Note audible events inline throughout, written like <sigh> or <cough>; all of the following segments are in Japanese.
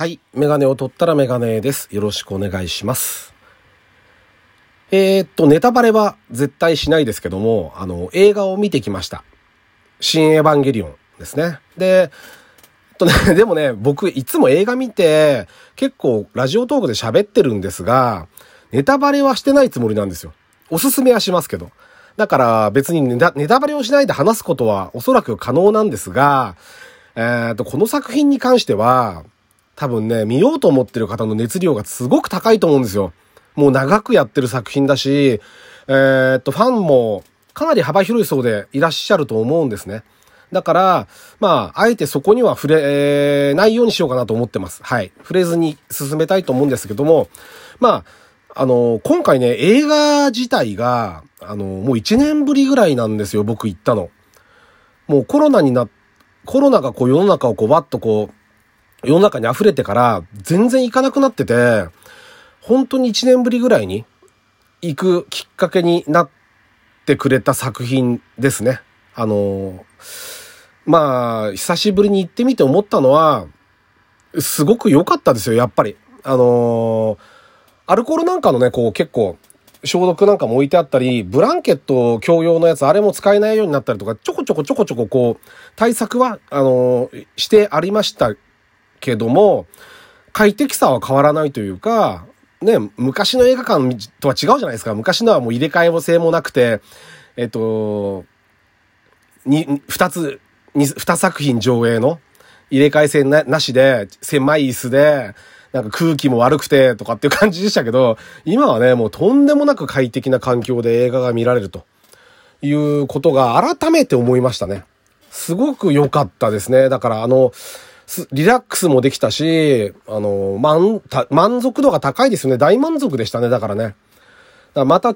はい。メガネを取ったらメガネです。よろしくお願いします。えー、っと、ネタバレは絶対しないですけども、あの、映画を見てきました。新エヴァンゲリオンですね。で、とね、<laughs> でもね、僕いつも映画見て、結構ラジオトークで喋ってるんですが、ネタバレはしてないつもりなんですよ。おすすめはしますけど。だから別にネタネタバレをしないで話すことはおそらく可能なんですが、えー、っと、この作品に関しては、多分ね、見ようと思ってる方の熱量がすごく高いと思うんですよ。もう長くやってる作品だし、えー、っと、ファンもかなり幅広い層でいらっしゃると思うんですね。だから、まあ、あえてそこには触れないようにしようかなと思ってます。はい。触れずに進めたいと思うんですけども、まあ、あの、今回ね、映画自体が、あの、もう1年ぶりぐらいなんですよ、僕行ったの。もうコロナにな、コロナがこう世の中をこうわっとこう、世の中に溢れてから全然行かなくなってて、本当に1年ぶりぐらいに行くきっかけになってくれた作品ですね。あの、まあ、久しぶりに行ってみて思ったのは、すごく良かったですよ、やっぱり。あのアルコールなんかのね、こう結構、消毒なんかも置いてあったり、ブランケット共用のやつ、あれも使えないようになったりとか、ちょこちょこちょこちょここう、対策は、あのしてありましたけども、快適さは変わらないというか、ね、昔の映画館とは違うじゃないですか。昔のはもう入れ替えも性もなくて、えっと、に、二つ、二作品上映の入れ替え性ななしで、狭い椅子で、なんか空気も悪くてとかっていう感じでしたけど、今はね、もうとんでもなく快適な環境で映画が見られるということが改めて思いましたね。すごく良かったですね。だからあの、リラックスもできたし、あの、満、満足度が高いですよね。大満足でしたね。だからね。だからまた、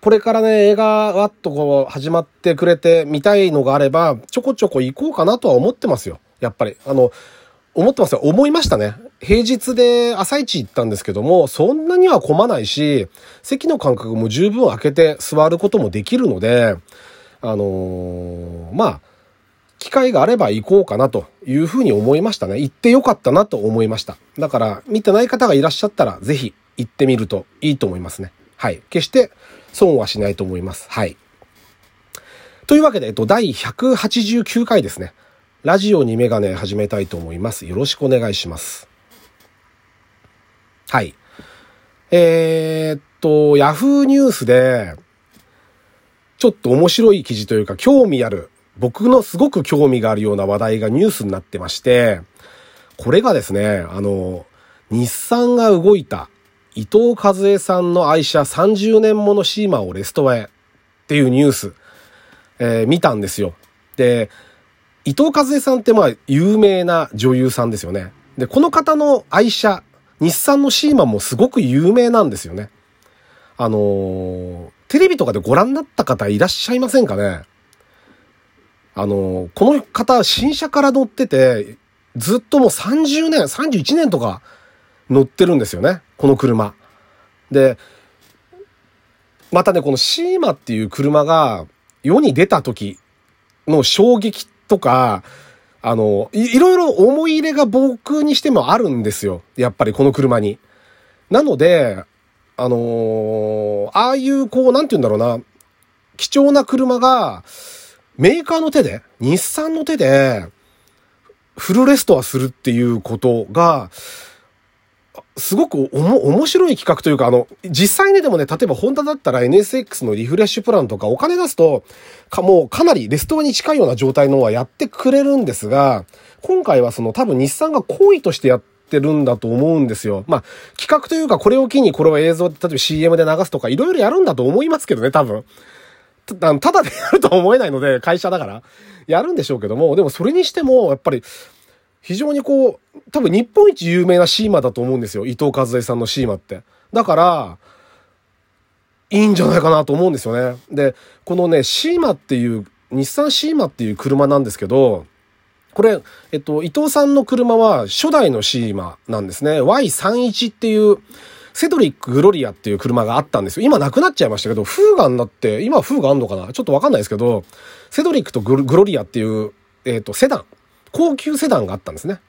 これからね、映画わっとこう始まってくれて見たいのがあれば、ちょこちょこ行こうかなとは思ってますよ。やっぱり。あの、思ってますよ。思いましたね。平日で朝一行ったんですけども、そんなには混まないし、席の間隔も十分空けて座ることもできるので、あのー、まあ、機会があれば行こうかなというふうに思いましたね。行ってよかったなと思いました。だから、見てない方がいらっしゃったら、ぜひ行ってみるといいと思いますね。はい。決して損はしないと思います。はい。というわけで、えっと、第189回ですね。ラジオにメガネ始めたいと思います。よろしくお願いします。はい。えー、っと、ヤフーニュースで、ちょっと面白い記事というか、興味ある僕のすごく興味があるような話題がニュースになってまして、これがですね、あの、日産が動いた伊藤和恵さんの愛車30年ものシーマをレストアへっていうニュース、えー、見たんですよ。で、伊藤和恵さんってまあ有名な女優さんですよね。で、この方の愛車、日産のシーマもすごく有名なんですよね。あのー、テレビとかでご覧になった方いらっしゃいませんかね？あの、この方、新車から乗ってて、ずっともう30年、31年とか乗ってるんですよね。この車。で、またね、このシーマっていう車が世に出た時の衝撃とか、あのい、いろいろ思い入れが僕にしてもあるんですよ。やっぱりこの車に。なので、あのー、ああいうこう、なんて言うんだろうな、貴重な車が、メーカーの手で、日産の手で、フルレストアするっていうことが、すごくおも、面白い企画というか、あの、実際にでもね、例えばホンダだったら NSX のリフレッシュプランとかお金出すと、か、もうかなりレストアに近いような状態のはやってくれるんですが、今回はその多分日産が行為としてやってるんだと思うんですよ。まあ、企画というかこれを機にこれを映像で、例えば CM で流すとかいろいろやるんだと思いますけどね、多分。たただでやるとは思えないので、<laughs> 会社だから。やるんでしょうけども、でもそれにしても、やっぱり、非常にこう、多分日本一有名なシーマだと思うんですよ。伊藤和恵さんのシーマって。だから、いいんじゃないかなと思うんですよね。で、このね、シーマっていう、日産シーマっていう車なんですけど、これ、えっと、伊藤さんの車は初代のシーマなんですね。Y31 っていう、セドリック・グロリアっていう車があったんですよ。今なくなっちゃいましたけど、フーガになって、今フーガあんのかな？ちょっとわかんないですけど、セドリックとグロリアっていう、えっ、と、セダン、高級セダンがあったんですね。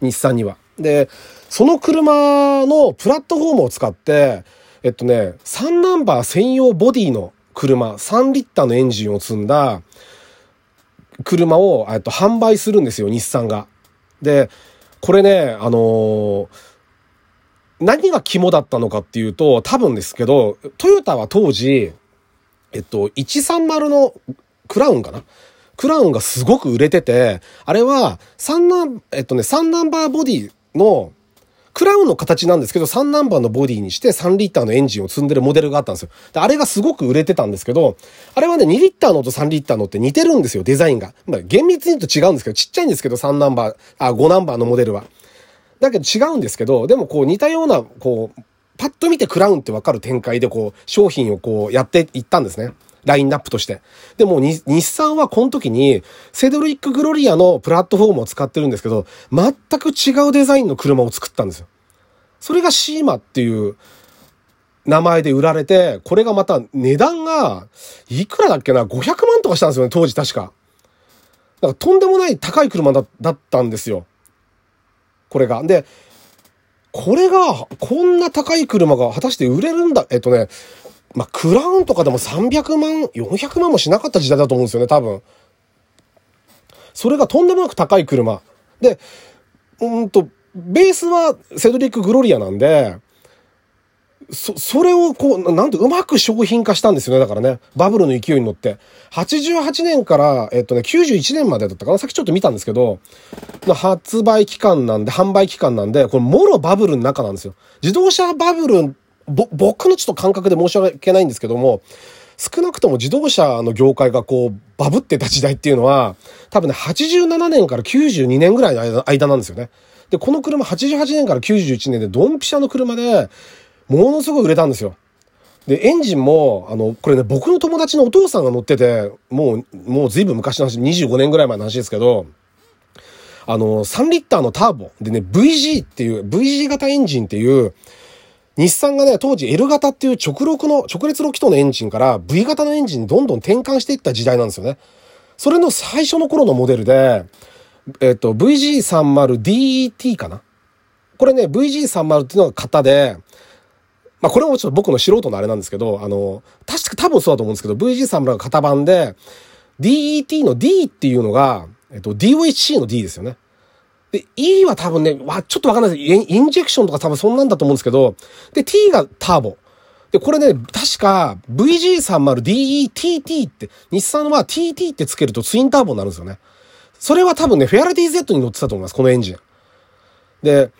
日産には。で、その車のプラットフォームを使って、えっとね、3ナンバー専用ボディの車、3リッターのエンジンを積んだ車を、えっと、販売するんですよ、日産が。で、これね、あのー、何が肝だったのかっていうと、多分ですけど、トヨタは当時、えっと、130のクラウンかな？クラウンがすごく売れてて、あれは、3ナン、えっとね、3ナンバーボディの、クラウンの形なんですけど、3ナンバーのボディにして3リッターのエンジンを積んでるモデルがあったんですよ。で、あれがすごく売れてたんですけど、あれはね、2リッターのと3リッターのって似てるんですよ、デザインが。まあ、厳密に言うと違うんですけど、ちっちゃいんですけど、3ナンバー、あ、5ナンバーのモデルは。だけど違うんですけど、でもこう似たような、こう、パッと見てクラウンってわかる展開でこう、商品をこうやっていったんですね。ラインナップとして。でも、日産はこの時に、セドリック・グロリアのプラットフォームを使ってるんですけど、全く違うデザインの車を作ったんですよ。それがシーマっていう名前で売られて、これがまた値段が、いくらだっけな ?500 万とかしたんですよね、当時確か。だかとんでもない高い車だだったんですよ。これが。で、これが、こんな高い車が果たして売れるんだ。えっとね、まあ、クラウンとかでも300万、400万もしなかった時代だと思うんですよね、多分。それがとんでもなく高い車。で、うんと、ベースはセドリック・グロリアなんで、そ、それをこう、なんとうまく商品化したんですよね。だからね。バブルの勢いに乗って。88年から、えっとね、91年までだったかな。さっきちょっと見たんですけど、発売期間なんで、販売期間なんで、これ、もろバブルの中なんですよ。自動車バブル、ぼ、僕のちょっと感覚で申し訳ないんですけども、少なくとも自動車の業界がこう、バブってた時代っていうのは、多分ね、87年から92年ぐらいの間なんですよね。で、この車88年から91年でドンピシャの車で、ものすごい売れたんですよ。で、エンジンも、あの、これね、僕の友達のお父さんが乗ってて、もう、もう随分昔の話、25年ぐらい前の話ですけど、あの、3リッターのターボでね、VG っていう、VG 型エンジンっていう、日産がね、当時 L 型っていう直録の、直列ロキトのエンジンから V 型のエンジンにどんどん転換していった時代なんですよね。それの最初の頃のモデルで、えっと、VG30DET かなこれね、VG30 っていうのが型で、まあこれもちょっと僕の素人のあれなんですけど、あの、確か多分そうだと思うんですけど、VG30 が型番で、DET の D っていうのが、えっと、DOHC の D ですよね。で、E は多分ね、わ、ちょっとわかんないです。インジェクションとか多分そんなんだと思うんですけど、で、T がターボ。で、これね、確か VG30DETT って、日産は TT ってつけるとツインターボになるんですよね。それは多分ね、フェアリティ Z に乗ってたと思います、このエンジン。で、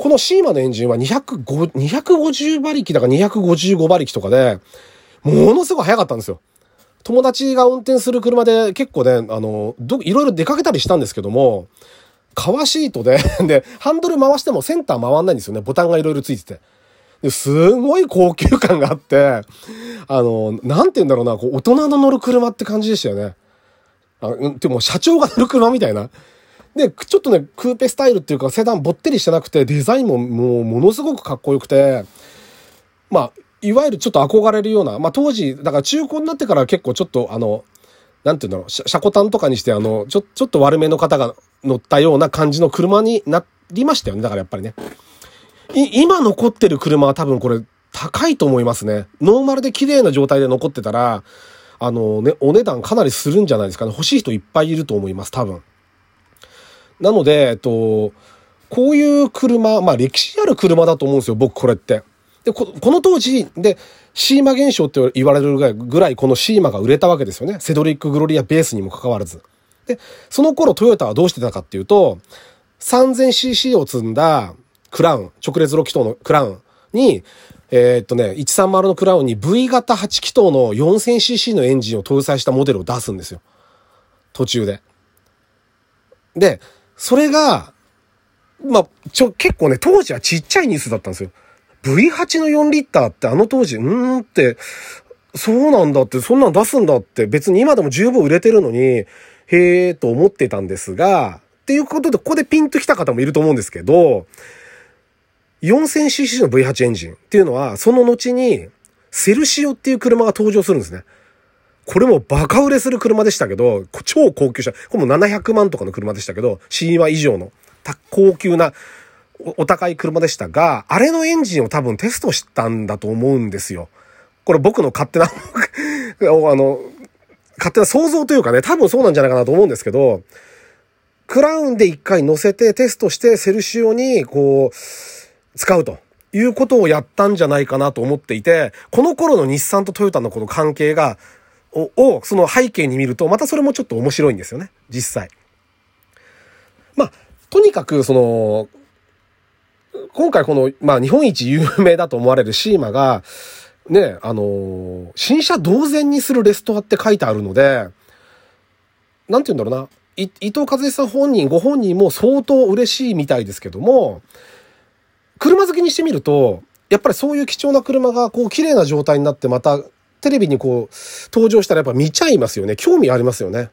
このシーマのエンジンは205 250馬力だから255馬力とかで、ものすごい速かったんですよ。友達が運転する車で結構ね、あの、ど、いろいろ出かけたりしたんですけども、カワシートで <laughs> で、ハンドル回してもセンター回んないんですよね。ボタンがいろいろついてて。ですごい高級感があって、あの、なんて言うんだろうな、こう、大人の乗る車って感じでしたよね。あでも社長が乗る車みたいな。で、ちょっとね、クーペスタイルっていうか、セダンぼってりしてなくて、デザインももうものすごくかっこよくて、まあ、いわゆるちょっと憧れるような、まあ当時、だから中古になってから結構ちょっとあの、なんていうんだろう、車庫端とかにして、あの、ちょ、ちょっと悪めの方が乗ったような感じの車になりましたよね。だからやっぱりね。今残ってる車は多分これ高いと思いますね。ノーマルで綺麗な状態で残ってたら、あのね、お値段かなりするんじゃないですかね。欲しい人いっぱいいると思います、多分。なので、えっと、こういう車、まあ歴史ある車だと思うんですよ、僕これって。で、この当時、で、シーマ現象って言われるぐらいこのシーマが売れたわけですよね。セドリック・グロリアベースにもかかわらず。で、その頃トヨタはどうしてたかっていうと、3000cc を積んだクラウン、直列6気筒のクラウンに、えー、っとね、130のクラウンに V 型8気筒の 4000cc のエンジンを搭載したモデルを出すんですよ。途中で。で、それが、まあ、ちょ、結構ね、当時はちっちゃいニュースだったんですよ。V8 の4リッターってあの当時、うーんって、そうなんだって、そんなん出すんだって、別に今でも十分売れてるのに、へえーと思ってたんですが、っていうことで、ここでピンと来た方もいると思うんですけど、4000cc の V8 エンジンっていうのは、その後に、セルシオっていう車が登場するんですね。これもバカ売れする車でしたけど、超高級車。これも700万とかの車でしたけど、シーマ以上の高級なお高い車でしたが、あれのエンジンを多分テストしたんだと思うんですよ。これ僕の勝手な <laughs> あの、勝手な想像というかね、多分そうなんじゃないかなと思うんですけど、クラウンで一回乗せてテストしてセルシオにこう、使うと。いうことをやったんじゃないかなと思っていて、この頃の日産とトヨタのこの関係が、を、その背景に見ると、またそれもちょっと面白いんですよね。実際。まあ、とにかく、その、今回この、まあ日本一有名だと思われるシーマが、ね、あの新車同然にするレストアって書いてあるので、なんて言うんだろうな。伊藤和恵さん本人、ご本人も相当嬉しいみたいですけども、車好きにしてみると、やっぱりそういう貴重な車がこう綺麗な状態になってまたテレビにこう登場したらやっぱ見ちゃいますよね。興味ありますよね。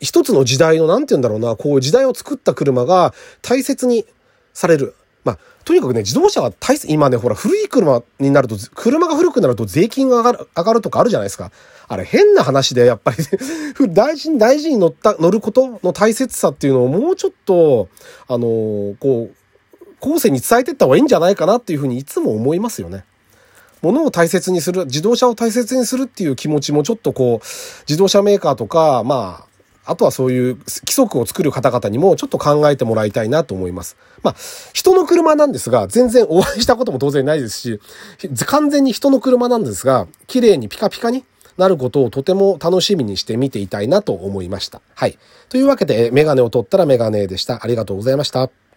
一つの時代の、なんて言うんだろうな、こう時代を作った車が大切にされる。まあ、とにかくね、自動車は大切、今ね、ほら、古い車になると、車が古くなると税金が上がる、上がるとかあるじゃないですか。あれ、変な話で、やっぱり <laughs> 大事に、大事に乗った、乗ることの大切さっていうのをもうちょっと、あのー、こう、後世に伝えていった方がいいんじゃないかなっていうふうにいつも思いますよね。物を大切にする、自動車を大切にするっていう気持ちもちょっとこう、自動車メーカーとか、まあ、あとはそういう規則を作る方々にもちょっと考えてもらいたいなと思います。まあ、人の車なんですが、全然お会いしたことも当然ないですし、完全に人の車なんですが、綺麗にピカピカになることをとても楽しみにして見ていたいなと思いました。はい。というわけで、メガネを取ったらメガネでした。ありがとうございました。